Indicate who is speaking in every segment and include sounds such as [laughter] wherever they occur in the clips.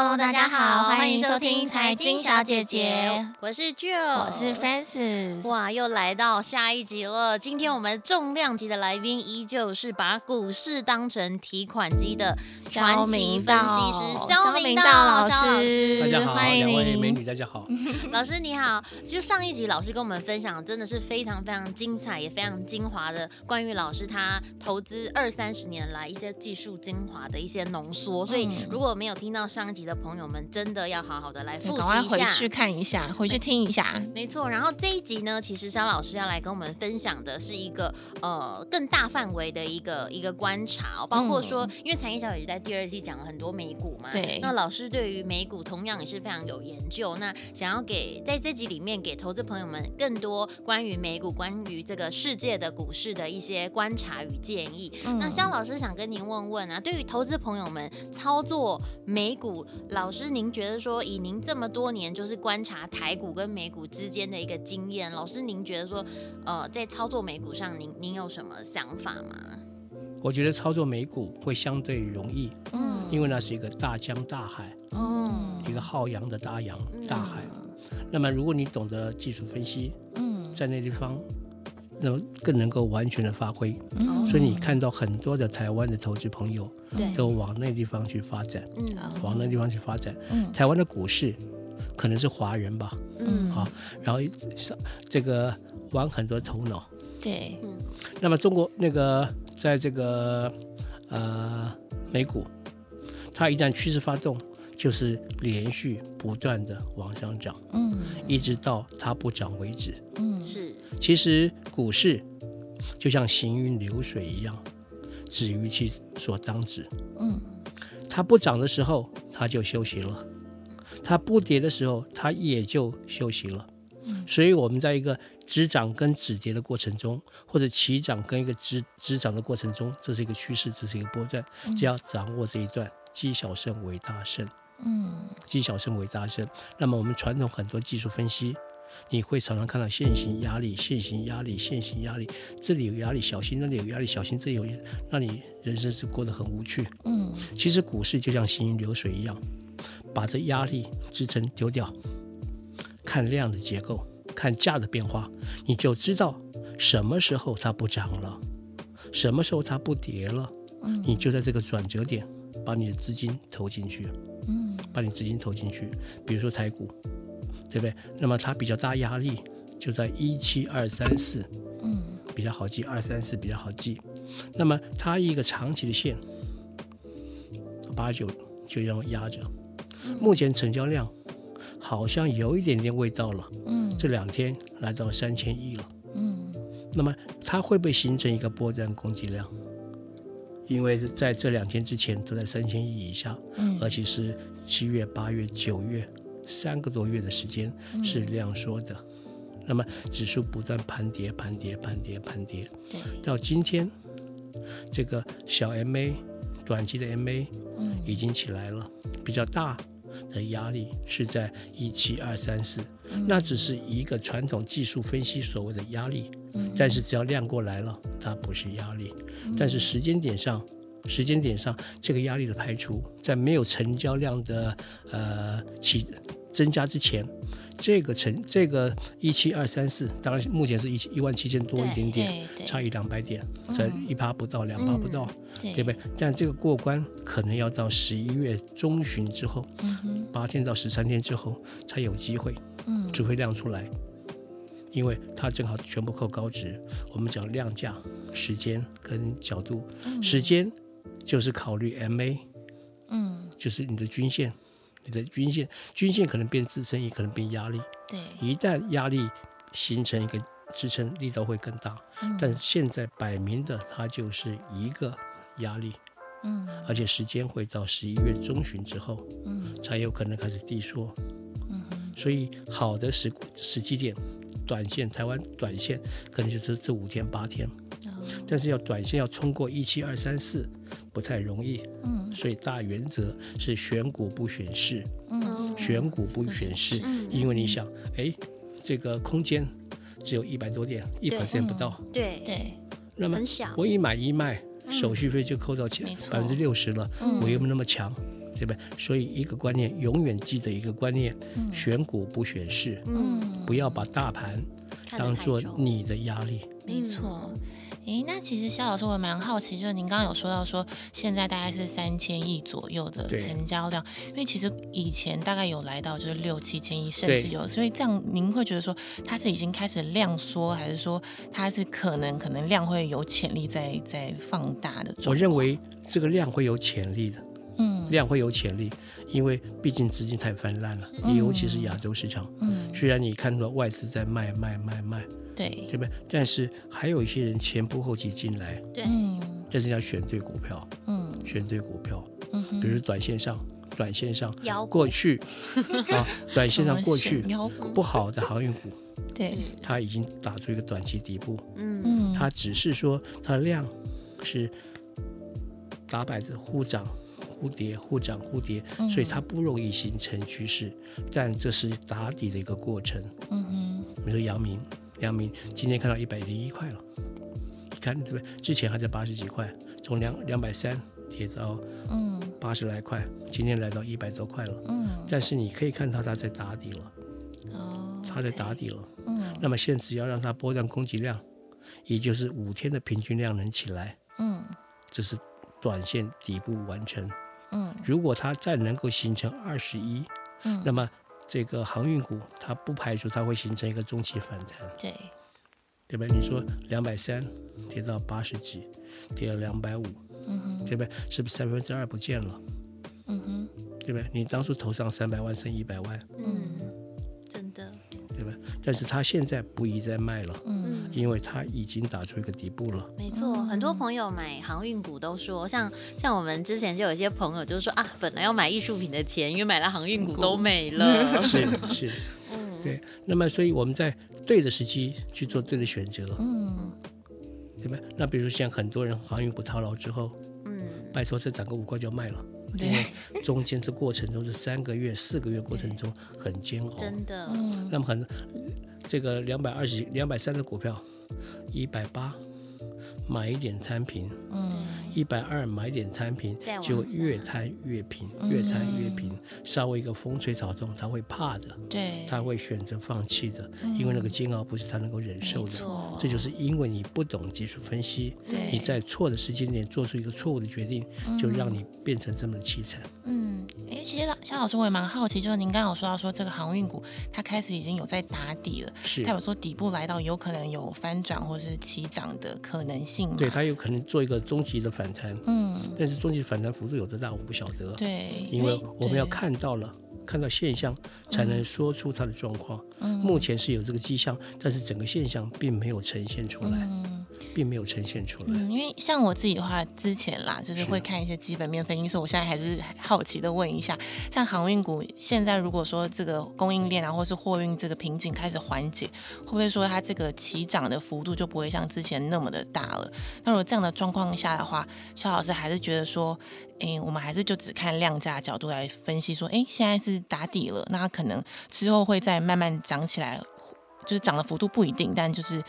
Speaker 1: Hello，大家好，欢迎收听财经小姐姐，
Speaker 2: 我是 Jill，
Speaker 1: 我是 Francis。
Speaker 2: 哇，又来到下一集了。今天我们重量级的来宾依旧是把股市当成提款机的传奇分析师肖明道老师。
Speaker 3: 大家好，
Speaker 1: 欢迎
Speaker 3: 两位美女，大家好。[laughs]
Speaker 2: 老师你好，就上一集老师跟我们分享，真的是非常非常精彩，也非常精华的关于老师他投资二三十年来一些技术精华的一些浓缩。所以如果没有听到上一集的朋友们，真的要好好的来复习一下，
Speaker 1: 回去看一下，回去听一下。
Speaker 2: 没错，然后这一集呢，其实肖老师要来跟我们分享的是一个呃更大范围的一个一个观察，包括说，嗯、因为财经小姐姐在第二季讲了很多美股嘛，
Speaker 1: 对，
Speaker 2: 那老师对于美股同样也是非常有研究，那想要给在这集里面给投资朋友们更多关于美股、关于这个世界的股市的一些观察与建议。嗯、那肖老师想跟您问问啊，对于投资朋友们操作美股，老师您觉得说，以您这么多年就是观察台股跟美股之间的一个经验，老师您觉得说，呃，在操作美股上，您您有什么想法吗？
Speaker 3: 我觉得操作美股会相对容易，嗯，因为那是一个大江大海，嗯，一个浩洋的大洋大海。嗯、那么如果你懂得技术分析，嗯，在那地方。那么更能够完全的发挥，嗯、所以你看到很多的台湾的投资朋友，都往那地方去发展，嗯、往那地方去发展。嗯、台湾的股市可能是华人吧，嗯，好，然后这个玩很多头脑，
Speaker 1: 对，
Speaker 3: 那么中国那个在这个呃美股，它一旦趋势发动，就是连续不断的往上涨，嗯，一直到它不涨为止，嗯，是。其实股市就像行云流水一样，止于其所当止，嗯，它不涨的时候，它就休息了；它不跌的时候，它也就休息了。嗯，所以我们在一个止涨跟止跌的过程中，或者起涨跟一个止止涨的过程中，这是一个趋势，这是一个波段，只要掌握这一段，积小胜为大胜。嗯，积小胜为大胜。那么我们传统很多技术分析，你会常常看到线型压力、线型压力、线型压力，这里有压力，小心；那里有压力，小心。这里有，那你人生是过得很无趣。嗯，其实股市就像行云流水一样，把这压力支撑丢掉，看量的结构，看价的变化，你就知道什么时候它不涨了，什么时候它不跌了。嗯，你就在这个转折点，把你的资金投进去。嗯，把你资金投进去，比如说台股，对不对？那么它比较大压力就在一七二三四，嗯，比较好记，二三四比较好记。那么它一个长期的线，八九就这样压着。目前成交量好像有一点点味道了，嗯，这两天来到三千亿了，嗯，那么它会不会形成一个波段攻击量？因为在这两天之前都在三千亿以下，嗯，而且是七月、八月、九月三个多月的时间是量缩的，嗯、那么指数不断盘跌、盘跌、盘跌、盘跌，到今天这个小 MA 短期的 MA 已经起来了，嗯、比较大的压力是在一七二三四，那只是一个传统技术分析所谓的压力。但是只要量过来了，它不是压力。但是时间点上，时间点上这个压力的排除，在没有成交量的呃起增加之前，这个成这个一七二三四，当然目前是一七一万七千多一点点，差一两百点，在一趴不到，两趴不到，嗯、对不对？但这个过关可能要到十一月中旬之后，八天到十三天之后才有机会，嗯除非量出来。因为它正好全部扣高值，我们讲量价、时间跟角度。嗯、时间就是考虑 MA，嗯，就是你的均线，你的均线，均线可能变支撑，也可能变压力。对，一旦压力形成一个支撑，力道会更大。嗯、但现在摆明的，它就是一个压力。嗯，而且时间会到十一月中旬之后，嗯，才有可能开始低缩。嗯，所以好的时时机点。短线，台湾短线可能就是这五天八天，但是要短线要冲过一七二三四不太容易，嗯，所以大原则是选股不选市，嗯，选股不选市，因为你想，哎，这个空间只有一百多点，一百点不到，
Speaker 2: 对。对，
Speaker 3: 那么我一买一卖，手续费就扣到钱百分之六十了，我又没那么强，对不对？所以一个观念，永远记得一个观念：嗯、选股不选市，嗯，不要把大盘当做你的压力。
Speaker 1: 没错。诶，那其实肖老师我蛮好奇，就是您刚刚有说到说，现在大概是三千亿左右的成交量，因为其实以前大概有来到就是六七千亿，甚至有，所以这样您会觉得说它是已经开始量缩，还是说它是可能可能量会有潜力在在放大的？
Speaker 3: 我认为这个量会有潜力的，嗯，量会有潜力，因为毕竟资金太泛滥了，嗯、尤其是亚洲市场，嗯，虽然你看到外资在卖卖卖卖。对，对不对？但是还有一些人前仆后继进来，对，但是要选对股票，嗯，选对股票，嗯，比如短线上，短线上过去 [laughs] 啊，短线上过去不好的航运股，对，它已经打出一个短期底部，嗯，它只是说它的量是打摆子忽涨忽跌，忽涨忽跌，所以它不容易形成趋势，但这是打底的一个过程，嗯哼，比如说阳明。阳明今天看到一百零一块了，你看对不对？之前还在八十几块，从两两百三跌到嗯八十来块，今天来到一百多块了。嗯，但是你可以看到它在打底了，哦，它在打底了。嗯，那么现在只要让它波段供给量，也就是五天的平均量能起来，嗯，这是短线底部完成。嗯，如果它再能够形成二十一，嗯，那么。这个航运股，它不排除它会形成一个中期反弹，对，对吧？你说两百三跌到八十几，跌了两百五，嗯哼，对不对？是不是三分之二不见了？嗯哼，对不对？你当初投上三百万剩一百万，
Speaker 2: 嗯，
Speaker 3: 对吧？但是他现在不宜再卖了，嗯，因为他已经打出一个底部了。
Speaker 2: 没错，很多朋友买航运股都说，像像我们之前就有一些朋友就是说啊，本来要买艺术品的钱，因为买了航运股都没了。[laughs]
Speaker 3: 是是，嗯，对。那么，所以我们在对的时机去做对的选择，嗯，对吧？那比如像很多人航运股套牢之后，嗯，拜托再涨个五块就卖了。因为中间这过程中是三个月、四个月过程中很煎熬，
Speaker 2: 真的。
Speaker 3: 那么很，这个两百二十、两百三的股票，一百八。买一点摊平，嗯，一百二买点摊平，就越摊越平，越摊越平。稍微一个风吹草动，他会怕的，对，他会选择放弃的，因为那个煎熬不是他能够忍受的。这就是因为你不懂技术分析，你在错的时间点做出一个错误的决定，就让你变成这么凄惨。
Speaker 1: 嗯，哎，其实肖老师我也蛮好奇，就是您刚刚有说到说这个航运股，它开始已经有在打底了，是，它有说底部来到有可能有翻转或是起涨的可能性。
Speaker 3: 对，它有可能做一个中期的反弹，嗯，但是中期反弹幅度有多大，我不晓得。对，因为我们要看到了，看到现象，才能说出它的状况。嗯，目前是有这个迹象，但是整个现象并没有呈现出来。嗯并没有呈现出来。
Speaker 1: 嗯，因为像我自己的话，之前啦，就是会看一些基本面分析，所以我现在还是好奇的问一下，像航运股现在如果说这个供应链啊，或是货运这个瓶颈开始缓解，会不会说它这个起涨的幅度就不会像之前那么的大了？那如果这样的状况下的话，肖老师还是觉得说，哎，我们还是就只看量价角度来分析，说，哎，现在是打底了，那它可能之后会再慢慢涨起来，就是涨的幅度不一定，但就是。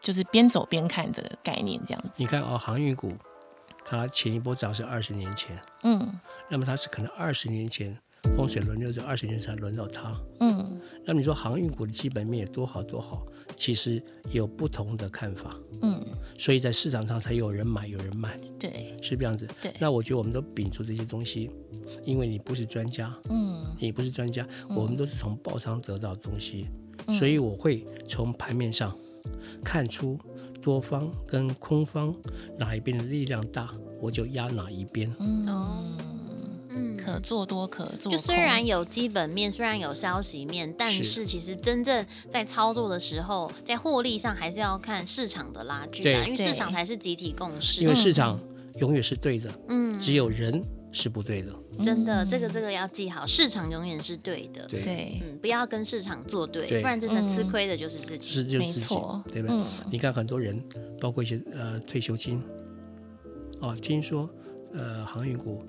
Speaker 1: 就是边走边看这个概念，这样子。
Speaker 3: 你看哦，航运股，它前一波涨是二十年前，嗯，那么它是可能二十年前风水轮流，这二十年才轮到它，嗯。那么你说航运股的基本面有多好多好，其实有不同的看法，嗯。所以在市场上才有人买，有人卖，对，是这样子。对。那我觉得我们都摒除这些东西，因为你不是专家，嗯，你不是专家，我们都是从报仓得到的东西，嗯，所以我会从盘面上。看出多方跟空方哪一边的力量大，我就压哪一边。
Speaker 1: 嗯哦，嗯，可做多可做空。
Speaker 2: 就虽然有基本面，虽然有消息面，但是其实真正在操作的时候，在获利上还是要看市场的拉锯啊，因为市场才是集体共识。
Speaker 3: 因为市场永远是对的，嗯，只有人。是不对的，
Speaker 2: 真的，这个这个要记好，市场永远是对的，
Speaker 3: 对，
Speaker 2: 嗯，不要跟市场作对，不然真的吃亏的就是自己，
Speaker 3: 没错，对不对？你看很多人，包括一些呃退休金，哦，听说呃航运股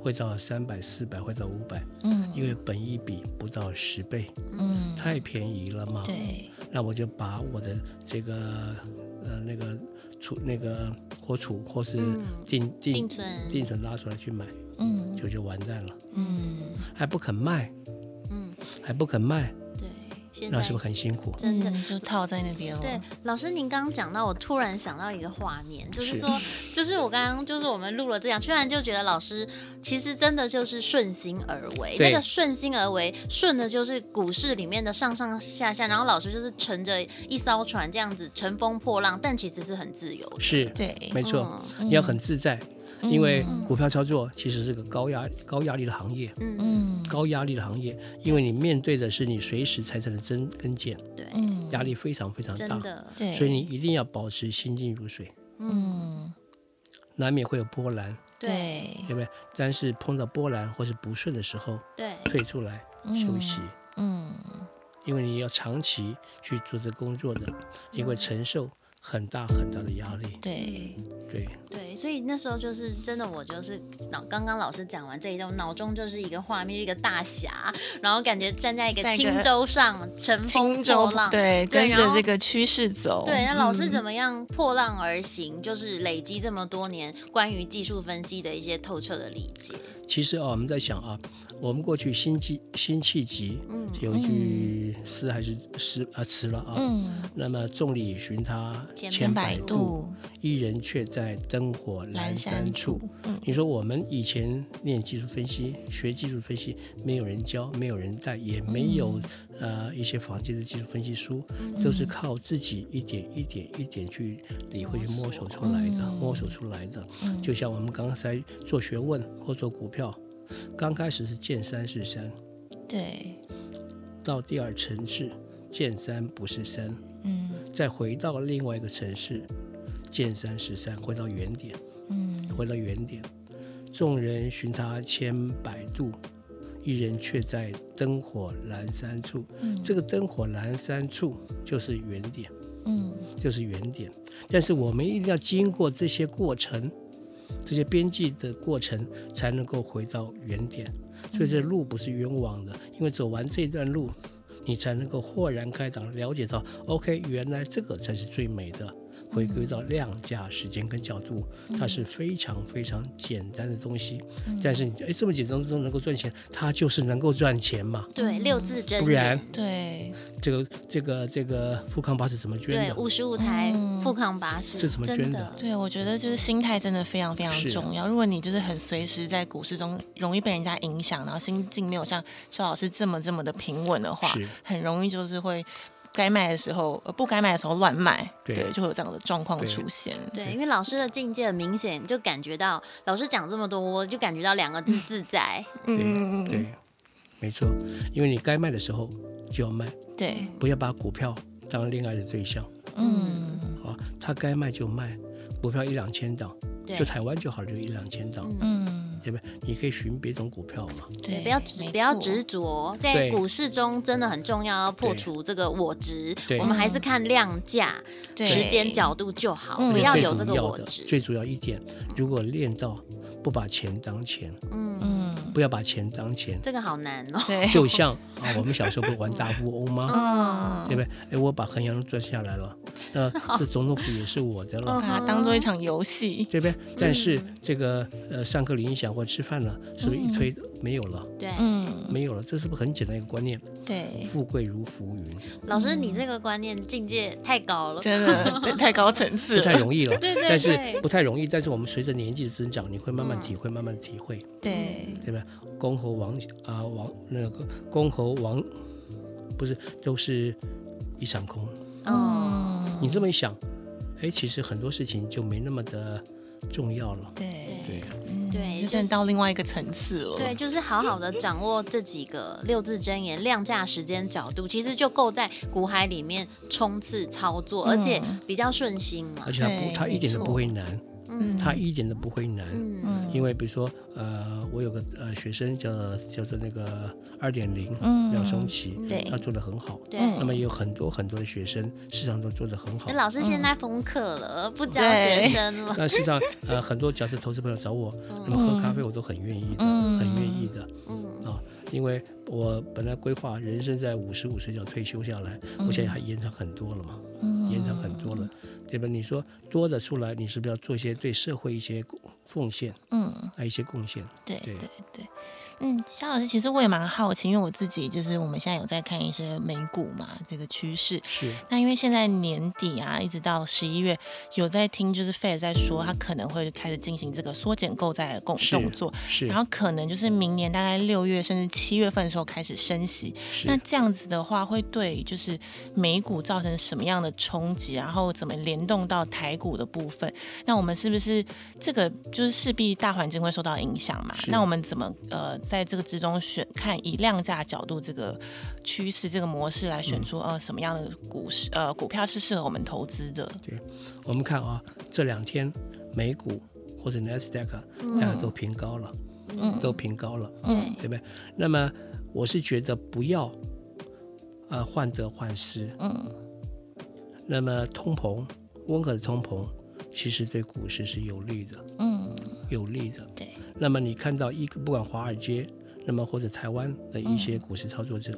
Speaker 3: 会到三百、四百，会到五百，嗯，因为本一比不到十倍，嗯，太便宜了嘛，对，那我就把我的这个呃那个储那个活储或是定定定存定存拉出来去买，嗯，就就完蛋了，嗯，还不肯卖，嗯，还不肯卖。那是不是很辛苦？
Speaker 2: 真的
Speaker 1: 就套在那边了。
Speaker 2: 对，老师您刚刚讲到，我突然想到一个画面，就是说，[laughs] 是就是我刚刚就是我们录了这样，突然就觉得老师其实真的就是顺心而为。对那个顺心而为，顺的就是股市里面的上上下下，然后老师就是乘着一艘船这样子乘风破浪，但其实是很自由。
Speaker 3: 是，对，没错，嗯、你要很自在。因为股票操作其实是个高压高压力的行业，嗯。嗯，高压力的行业，因为你面对的是你随时财产的增跟减，对，压力非常非常大，对，所以你一定要保持心静如水，嗯，难免会有波澜，对，对。不对？但是碰到波澜或是不顺的时候，对，退出来休息，嗯，因为你要长期去做这工作的，你会承受。很大很大的压力，
Speaker 2: 对。
Speaker 3: 对。
Speaker 2: 对，所以那时候就是真的，我就是脑刚刚老师讲完这一段，脑中就是一个画面，一个大侠，然后感觉站在一个轻舟上，乘风破浪，
Speaker 1: 对，跟着这个趋势走。
Speaker 2: 对，那老师怎么样破浪而行？嗯、就是累积这么多年关于技术分析的一些透彻的理解。
Speaker 3: 其实啊，我们在想啊，我们过去辛弃辛弃疾嗯。有一句诗还是诗啊词了啊，嗯、那么众里寻他千百度，一人却在灯火阑珊处。嗯、你说我们以前练技术分析，学技术分析，没有人教，没有人带，也没有、嗯、呃一些房间的技术分析书，嗯、都是靠自己一点一点一点去理会、去摸索出来的，嗯、摸索出来的。嗯、就像我们刚才做学问或做股票。刚开始是见山是山，
Speaker 1: 对，
Speaker 3: 到第二层次见山不是山，嗯，再回到另外一个城市，见山是山，回到原点，嗯，回到原点，众人寻他千百度，一人却在灯火阑珊处，嗯，这个灯火阑珊处就是原点，嗯，就是原点，但是我们一定要经过这些过程。这些边际的过程才能够回到原点，所以这路不是冤枉的，因为走完这段路，你才能够豁然开朗，了解到，OK，原来这个才是最美的。回归到量价时间跟角度，它是非常非常简单的东西。但是你哎，这么简单都能够赚钱，它就是能够赚钱嘛？
Speaker 2: 对，六字真言。
Speaker 3: 不然，
Speaker 1: 对
Speaker 3: 这个这个这个富康巴士怎么捐的？
Speaker 2: 对，五十五台富康巴士，
Speaker 3: 这怎么捐的？
Speaker 1: 对，我觉得就是心态真的非常非常重要。如果你就是很随时在股市中容易被人家影响，然后心境没有像肖老师这么这么的平稳的话，很容易就是会。该卖的时候，呃，不该卖的时候乱卖，对，对，就会有这样的状况出现。
Speaker 2: 对，对，因为老师的境界很明显，就感觉到老师讲这么多，我就感觉到两个字 [laughs] 自在。
Speaker 3: 嗯，对，没错，因为你该卖的时候就要卖，
Speaker 1: 对，
Speaker 3: 不要把股票当恋爱的对象。嗯，啊，他该卖就卖，股票一两千档，对就台湾就好了，就一两千档。嗯。对不对？你可以寻别种股票嘛。
Speaker 2: 对，不要执不要执着，在股市中真的很重要，要破除这个我执。我们还是看量价、时间角度就好，不要有这个我执。
Speaker 3: 最主要一点，如果练到不把钱当钱，嗯嗯，不要把钱当钱，
Speaker 2: 这个好难哦。
Speaker 1: 对，
Speaker 3: 就像啊，我们小时候不玩大富翁吗？啊，对不对？哎，我把衡阳都赚下来了，那 [laughs] 这总统府也是我的了，
Speaker 1: 把它当做一场游戏，
Speaker 3: 对不对？但是这个呃，上课铃一响。或吃饭了，是不是一推没有了？
Speaker 2: 对，嗯，
Speaker 3: 没有了，这是不是很简单一个观念？
Speaker 1: 对，
Speaker 3: 富贵如浮云。
Speaker 2: 老师，你这个观念境界太高了，
Speaker 1: 真的太高层次，
Speaker 3: 不太容易了。[laughs] 对对，但是不太容易。但是我们随着年纪的增长，你会慢慢体会，慢慢的体会。
Speaker 1: 对，
Speaker 3: 对吧？公侯王啊，王那个公侯王，不是都是一场空。哦，你这么一想，哎，其实很多事情就没那么的重要了。
Speaker 1: 对
Speaker 3: 对。
Speaker 1: 对，就真到另外一个层次了。
Speaker 2: 对，就是好好的掌握这几个六字真言，量价时间角度，其实就够在股海里面冲刺操作，而且比较顺心嘛。
Speaker 3: 而且它不，它一点都不会难。嗯，他一点都不会难，嗯，因为比如说，呃，我有个呃学生叫叫做那个二点零，廖松奇，对，他做的很好，对，那么也有很多很多的学生，事实上都做的很好。
Speaker 2: 老师现在封课了，不教学生了。[laughs]
Speaker 3: 那事实上，呃，很多假设投资朋友找我，那么喝咖啡我都很愿意的，很愿意的。因为我本来规划人生在五十五岁就要退休下来，嗯、我现在还延长很多了嘛，嗯、延长很多了，对吧？你说多的出来，你是不是要做一些对社会一些奉献？嗯，还有一些
Speaker 1: 贡献。对对对。肖老师，其实我也蛮好奇，因为我自己就是我们现在有在看一些美股嘛，这个趋势
Speaker 3: 是。
Speaker 1: 那因为现在年底啊，一直到十一月，有在听就是 Fed 在说，他可能会开始进行这个缩减购债的动动作，
Speaker 3: 是。
Speaker 1: 然后可能就是明年大概六月甚至七月份的时候开始升息。
Speaker 3: 是。
Speaker 1: 那这样子的话，会对就是美股造成什么样的冲击？然后怎么联动到台股的部分？那我们是不是这个就是势必大环境会受到影响嘛？那我们怎么呃？在这个之中选看以量价角度这个趋势这个模式来选出呃什么样的股市呃股票是适合我们投资的？
Speaker 3: 对，我们看啊，这两天美股或者纳斯达克大家都平高了，嗯，都平高了，嗯，对。不对？那么我是觉得不要啊患得患失，嗯，那么通膨温和的通膨其实对股市是有利的，嗯，有利的，
Speaker 1: 对。
Speaker 3: 那么你看到一个不管华尔街，那么或者台湾的一些股市操作者，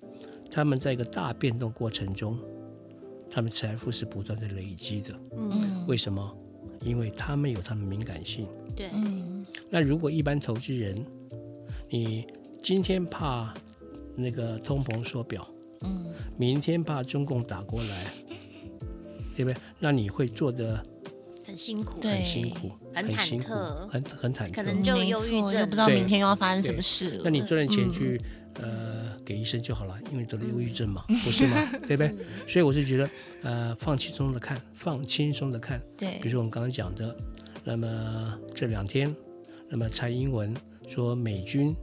Speaker 3: 嗯、他们在一个大变动过程中，他们财富是不断的累积的。嗯，为什么？因为他们有他们敏感性。
Speaker 2: 对。
Speaker 3: 那如果一般投资人，你今天怕那个通膨缩表，嗯，明天怕中共打过来，对不对？那你会做的。
Speaker 2: 很辛苦，
Speaker 3: 很辛苦，
Speaker 2: 很忐忑，
Speaker 3: 很很忐忑，
Speaker 2: 可能就忧郁症，
Speaker 1: 不知道明天又要发生什么事了。
Speaker 3: 那你赚点钱去，呃，给医生就好了，因为得了忧郁症嘛，不是吗？[laughs] 对不对？所以我是觉得，呃，放轻松的看，放轻松的看。
Speaker 1: 对，
Speaker 3: 比如说我们刚刚讲的，那么这两天，那么蔡英文说美军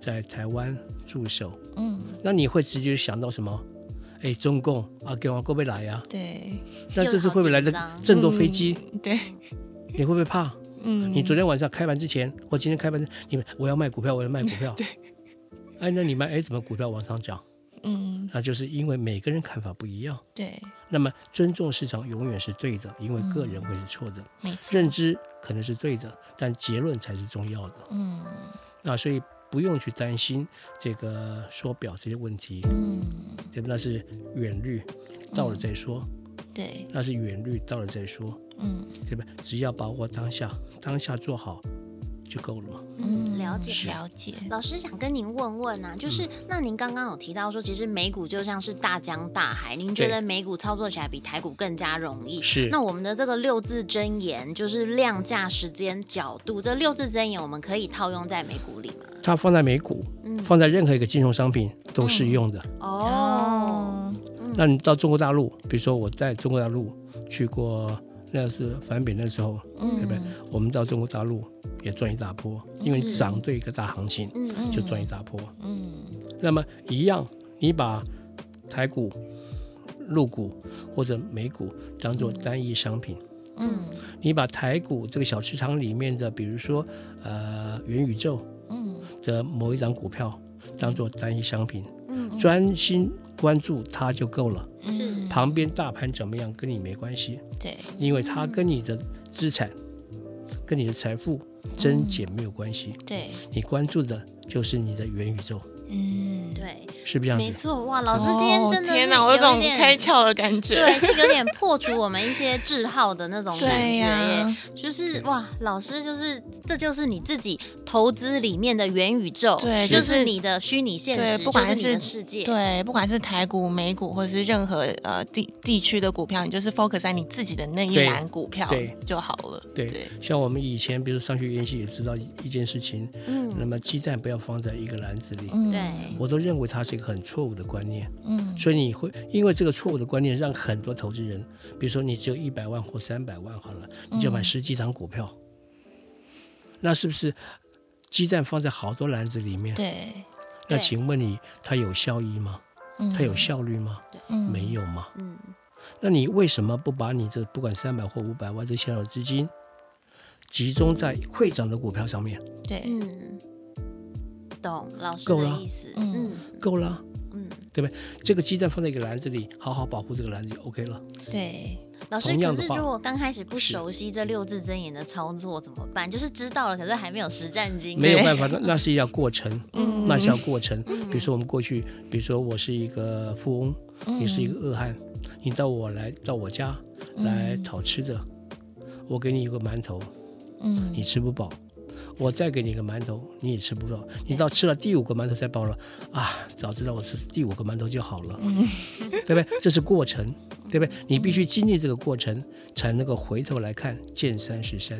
Speaker 3: 在台湾驻守，嗯，那你会直接想到什么？哎，中共啊，给我过不来呀？
Speaker 1: 对，
Speaker 3: 那这次会不会来的这么多飞机？
Speaker 1: 对，
Speaker 3: 你会不会怕？嗯，你昨天晚上开盘之前，或今天开盘，你们我要卖股票，我要卖股票。[laughs]
Speaker 1: 对，
Speaker 3: 哎，那你卖哎，怎么股票往上涨？嗯，那就是因为每个人看法不一样。
Speaker 1: 对，
Speaker 3: 那么尊重市场永远是对的，因为个人会是错的。
Speaker 1: 没错，
Speaker 3: 认知可能是对的，但结论才是重要的。嗯，那所以。不用去担心这个说表这些问题，嗯，那是远虑，到了再说，
Speaker 1: 嗯、对，
Speaker 3: 那是远虑，到了再说，嗯，对吧？只要把握当下，当下做好。就够了吗？
Speaker 2: 嗯，了解
Speaker 1: 了解。
Speaker 2: 老师想跟您问问啊，就是、嗯、那您刚刚有提到说，其实美股就像是大江大海，您觉得美股操作起来比台股更加容易？
Speaker 3: 是。
Speaker 2: 那我们的这个六字真言，就是量价、时间、角度，这六字真言，我们可以套用在美股里吗？
Speaker 3: 它放在美股，嗯，放在任何一个金融商品都适用的。
Speaker 2: 嗯、哦。
Speaker 3: 那你到中国大陆，比如说我在中国大陆去过。那是反比那时候，嗯、对不对？我们到中国大陆也赚一大波，因为涨对一个大行情，嗯、就赚一大波。嗯，那么一样，你把台股、陆股或者美股当做单一商品，嗯，你把台股这个小市场里面的，比如说呃元宇宙，嗯。的某一张股票当做单一商品，嗯，专心关注它就够了。是，旁边大盘怎么样跟你没关系，
Speaker 1: 对，
Speaker 3: 因为它跟你的资产、跟你的财富增减没有关系，
Speaker 1: 对，
Speaker 3: 你关注的就是你的元宇宙。
Speaker 2: 嗯，对，
Speaker 3: 是不是这样？
Speaker 2: 没错，哇，老师今天真的
Speaker 1: 天哪，我有种开窍的感觉，
Speaker 2: 对，就有点破除我们一些滞耗的那种 [laughs] 感觉耶。就是哇，老师就是这就是你自己投资里面的元宇宙，对，就是你的虚拟现实，不管是你的世界，
Speaker 1: 对，不管是台股、美股或者是任何呃地地区的股票，你就是 focus 在你自己的那一栏股票对就好了。对，
Speaker 3: 像我们以前比如上学研习也知道一件事情，嗯，那么鸡蛋不要放在一个篮子里，嗯。
Speaker 2: 对
Speaker 3: 我都认为它是一个很错误的观念，嗯，所以你会因为这个错误的观念，让很多投资人，比如说你只有一百万或三百万好了，你就买十几张股票，嗯、那是不是鸡蛋放在好多篮子里面？
Speaker 1: 对，
Speaker 3: 那请问你它有效益吗？嗯、它有效率吗？
Speaker 2: 嗯、
Speaker 3: 没有吗？嗯，那你为什么不把你这不管三百或五百万这小小资金集中在会涨的股票上面？
Speaker 1: 对，
Speaker 2: 嗯。懂老师的意思，嗯，
Speaker 3: 够了，嗯，对不对？这个鸡蛋放在一个篮子里，好好保护这个篮子就 OK 了。
Speaker 1: 对，
Speaker 2: 老师，可是如果刚开始不熟悉这六字真言的操作怎么办？就是知道了，可是还没有实战经验。
Speaker 3: 没有办法，那 [laughs] 那是要过程，嗯，那是要过程。比如说我们过去，比如说我是一个富翁，你是一个恶汉，你到我来到我家来讨吃的，我给你一个馒头，嗯，你吃不饱。我再给你一个馒头，你也吃不到。你到吃了第五个馒头才饱了啊！早知道我吃第五个馒头就好了，[laughs] 对不对？这是过程，对不对？你必须经历这个过程，才能够回头来看见山是山。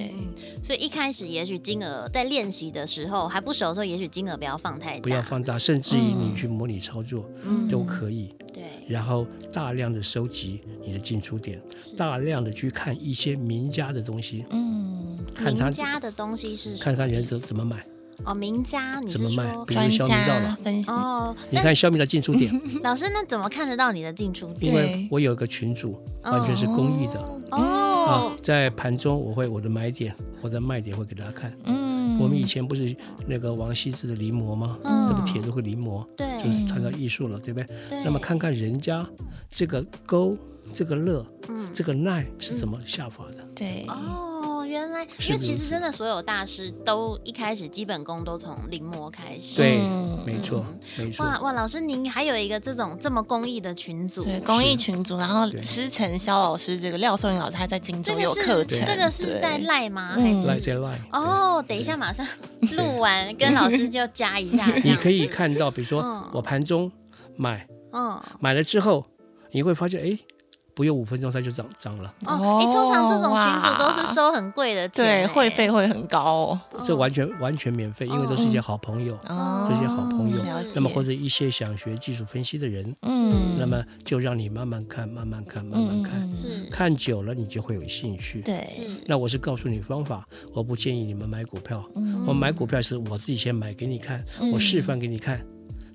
Speaker 2: 对，所以一开始也许金额在练习的时候还不熟的时候，也许金额不要放太大，
Speaker 3: 不要放大，甚至于你去模拟操作，嗯，都可以。
Speaker 2: 对，
Speaker 3: 然后大量的收集你的进出点，大量的去看一些名家的东西，
Speaker 2: 嗯，看他名家的东西是
Speaker 3: 看看人怎怎么买。
Speaker 2: 哦，名家，你
Speaker 3: 怎么卖？比如
Speaker 1: 专
Speaker 3: 家
Speaker 1: 分析
Speaker 2: 哦，
Speaker 3: 你看小米的进出点。[laughs]
Speaker 2: 老师，那怎么看得到你的进出点？
Speaker 3: 因为我有一个群主，完全是公益的哦。在盘中我会我的买点，我的卖点会给大家看。嗯，我们以前不是那个王羲之的临摹吗？嗯，这个帖子会临摹，
Speaker 2: 对，
Speaker 3: 就是谈到艺术了，对不对？对。那么看看人家这个勾，这个乐，嗯，这个耐是怎么下法的？
Speaker 1: 对。哦。
Speaker 2: 原来，因为其实真的所有大师都一开始基本功都从临摹开始。
Speaker 3: 对，没错，没错。
Speaker 2: 哇哇，老师您还有一个这种这么公益的群组，
Speaker 1: 对，公益群组。然后师承肖老师，这个廖颂云老师还在荆州有课程。
Speaker 2: 这个是在赖吗？还是
Speaker 3: 赖在赖？
Speaker 2: 哦，等一下马上录完跟老师就加一下。
Speaker 3: 你可以看到，比如说我盘中买，嗯，买了之后你会发现，哎。不用五分钟，它就涨涨了。
Speaker 2: 哦，哎，通常这种群组都是收很贵的钱，
Speaker 1: 对，会费会很高哦。
Speaker 3: 这完全完全免费，因为都是一些好朋友，这些好朋友。那么或者一些想学技术分析的人，嗯，那么就让你慢慢看，慢慢看，慢慢看，是看久了你就会有兴趣。
Speaker 2: 对，
Speaker 3: 那我是告诉你方法，我不建议你们买股票。我买股票是我自己先买给你看，我示范给你看。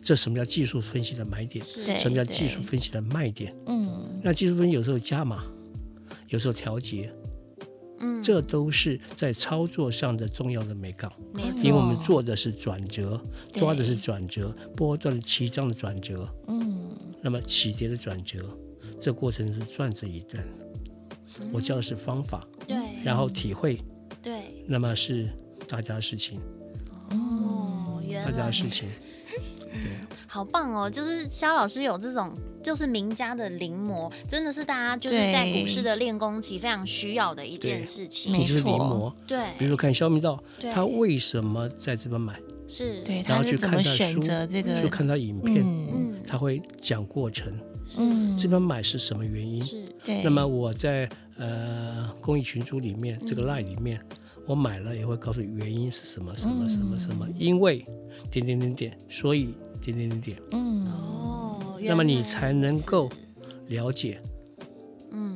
Speaker 3: 这什么叫技术分析的买点？什么叫技术分析的卖点？嗯，那技术分析有时候加码，有时候调节，嗯，这都是在操作上的重要的美感。因为我们做的是转折，抓的是转折，波段的起涨的转折，嗯，那么起跌的转折，这过程是转这一段。我教的是方法，对，然后体会，对，那么是大家的事情，
Speaker 2: 哦，
Speaker 3: 大家的事情。
Speaker 2: 好棒哦！就是肖老师有这种，就是名家的临摹，真的是大家就是在股市的练功期非常需要的一件事情。
Speaker 3: 没错，
Speaker 2: 对。
Speaker 3: 比如说看肖明道，他为什么在这边买？
Speaker 2: 是，
Speaker 1: 对。
Speaker 3: 然后去看他
Speaker 1: 选择这个，
Speaker 3: 去看他影片，嗯，他会讲过程，嗯，这边买是什么原因？是，对。那么我在呃公益群组里面，这个 line 里面。我买了也会告诉你原因是什么什么什么什么，因为点点点点，所以点点点点，嗯。哦，那么你才能够了解，嗯，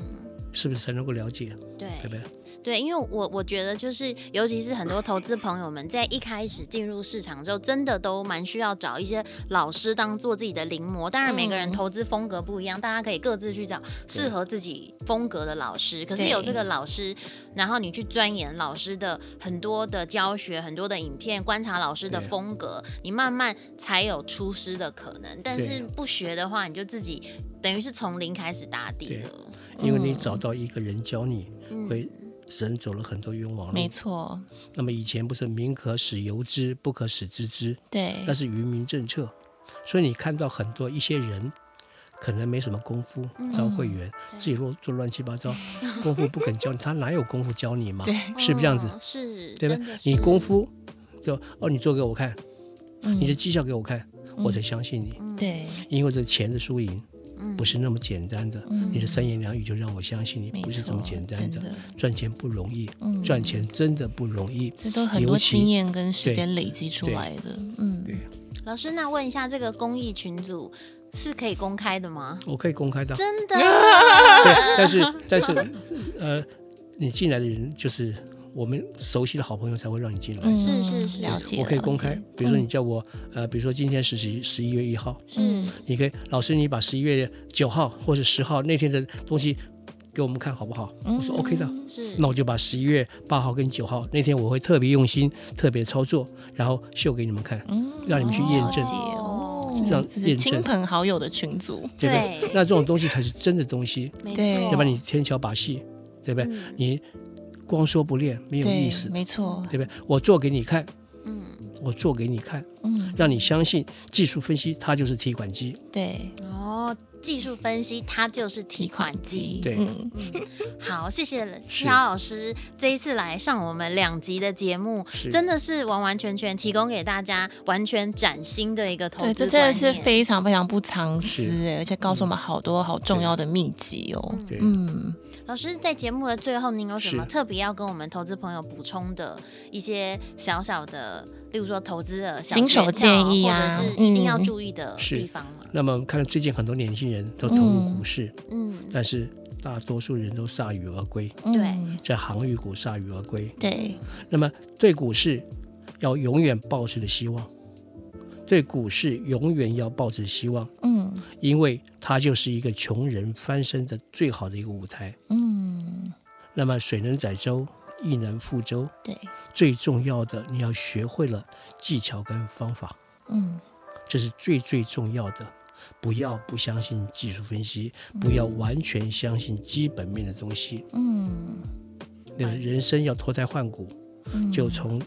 Speaker 3: 是不是才能够了解？对，对不对？
Speaker 2: 对，因为我我觉得就是，尤其是很多投资朋友们在一开始进入市场之后，真的都蛮需要找一些老师当做自己的临摹。当然，每个人投资风格不一样，大家可以各自去找适合自己风格的老师。可是有这个老师，然后你去钻研老师的很多的教学、很多的影片，观察老师的风格，你慢慢才有出师的可能。但是不学的话，你就自己等于是从零开始打底了。
Speaker 3: 因为你找到一个人教你会。人走了很多冤枉路，
Speaker 1: 没错。
Speaker 3: 那么以前不是“民可使由之，不可使知之”？
Speaker 1: 对，
Speaker 3: 那是愚民政策。所以你看到很多一些人，可能没什么功夫，招会员、嗯、自己做做乱七八糟，[laughs] 功夫不肯教你，他哪有功夫教你嘛？对，是不是这样子？
Speaker 2: 是，
Speaker 3: 对吧？你功夫就哦，你做给我看，嗯、你的绩效给我看，嗯、我才相信你。
Speaker 1: 对，
Speaker 3: 因为这钱的输赢。不是那么简单的，你的三言两语就让我相信你，不是这么简单的。赚钱不容易，赚钱真的不容易。
Speaker 1: 这都很多经验跟时间累积出来的。嗯，
Speaker 3: 对。
Speaker 2: 老师，那问一下，这个公益群组是可以公开的吗？
Speaker 3: 我可以公开的。
Speaker 2: 真的？
Speaker 3: 对，但是 [laughs] 但是呃，你进来的人就是。我们熟悉的好朋友才会让你进来，
Speaker 2: 是是是，了解。
Speaker 3: 我可以公开，比如说你叫我，呃，比如说今天是十十一月一号，
Speaker 2: 是，
Speaker 3: 你可以，老师你把十一月九号或者十号那天的东西给我们看好不好？我说 OK 的，是，那我就把十一月八号跟九号那天我会特别用心、特别操作，然后秀给你们看，让你们去验证。让
Speaker 1: 这是亲朋好友的群组，
Speaker 3: 对不对？那这种东西才是真的东西，
Speaker 2: 对。
Speaker 3: 要不然你天桥把戏，对不对？你光说不练没有意思，
Speaker 1: 没错，
Speaker 3: 对不对？我做给你看，嗯，我做给你看，嗯，让你相信技术分析它就是提款机，
Speaker 1: 对，
Speaker 2: 哦。技术分析，它就是提款机。
Speaker 3: 对，
Speaker 2: 嗯，好，谢谢肖老师这一次来上我们两集的节目，真的是完完全全提供给大家完全崭新的一个投资。
Speaker 1: 对，这真的是非常非常不藏私哎，而且告诉我们好多好重要的秘籍哦。
Speaker 2: 嗯，老师在节目的最后，您有什么特别要跟我们投资朋友补充的一些小小的，例如说投资的小
Speaker 1: 新手建议啊，
Speaker 2: 或者是一定要注意的地方吗？
Speaker 3: 那么看到最近很多年轻人都投入股市，嗯，但是大多数人都铩羽而归，
Speaker 2: 对，
Speaker 3: 在航运股铩羽而归，
Speaker 1: 对。
Speaker 3: 那么对股市要永远抱持的希望，对股市永远要抱着希望，嗯，因为它就是一个穷人翻身的最好的一个舞台，嗯。那么水能载舟，亦能覆舟，
Speaker 1: 对。
Speaker 3: 最重要的，你要学会了技巧跟方法，嗯，这是最最重要的。不要不相信技术分析，不要完全相信基本面的东西。嗯，那人生要脱胎换骨，嗯、就从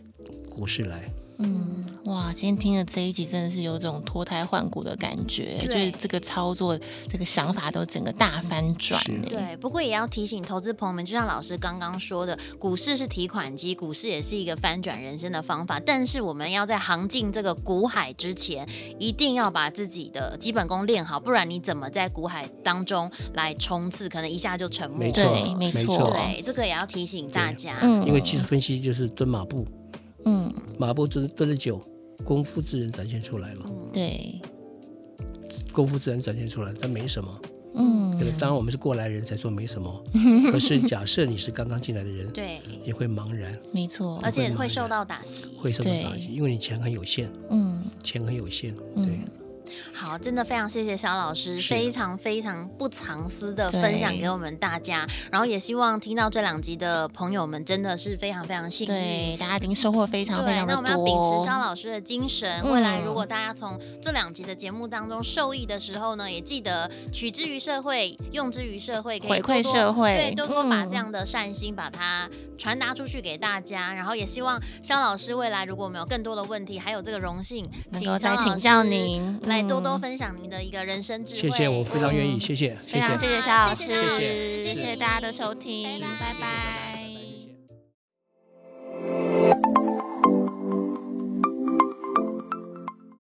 Speaker 3: 股市来。嗯，
Speaker 1: 哇，今天听了这一集，真的是有种脱胎换骨的感觉，对就是这个操作，这个想法都整个大翻转。
Speaker 2: 对，不过也要提醒投资朋友们，就像老师刚刚说的，股市是提款机，股市也是一个翻转人生的方法。但是我们要在行进这个股海之前，一定要把自己的基本功练好，不然你怎么在股海当中来冲刺，可能一下就沉没。
Speaker 3: 没错，
Speaker 1: 没错，
Speaker 2: 对，这个也要提醒大家。
Speaker 3: 嗯，因为技术分析就是蹲马步。嗯，马步蹲蹲的久，功夫自然展现出来了。
Speaker 1: 对，
Speaker 3: 功夫自然展现出来，但没什么。嗯，对。当然我们是过来人才说没什么，[laughs] 可是假设你是刚刚进来的人，
Speaker 2: 对，
Speaker 3: 也会茫然。
Speaker 1: 没错，
Speaker 2: 而且会受到打击，
Speaker 3: 会受到打击，因为你钱很有限。嗯，钱很有限。对。
Speaker 2: 好，真的非常谢谢肖老师，非常非常不藏私的分享给我们大家。然后也希望听到这两集的朋友们真的是非常非常幸运，
Speaker 1: 对，大家一定收获非常非常的多。
Speaker 2: 那我们要秉持肖老师的精神，嗯、未来如果大家从这两集的节目当中受益的时候呢，也记得取之于社会，用之于社会，可以
Speaker 1: 回馈社会，
Speaker 2: 对，多多把这样的善心把它传达出去给大家。嗯、然后也希望肖老师未来如果我们有更多的问题，还有这个荣幸，
Speaker 1: 能够再请教您
Speaker 2: 来。多多分享您的一个人生智慧。
Speaker 3: 谢谢，我非常愿意。谢谢，非常，
Speaker 1: 谢谢肖老
Speaker 2: 师，
Speaker 1: 谢谢，大家的收听，拜拜。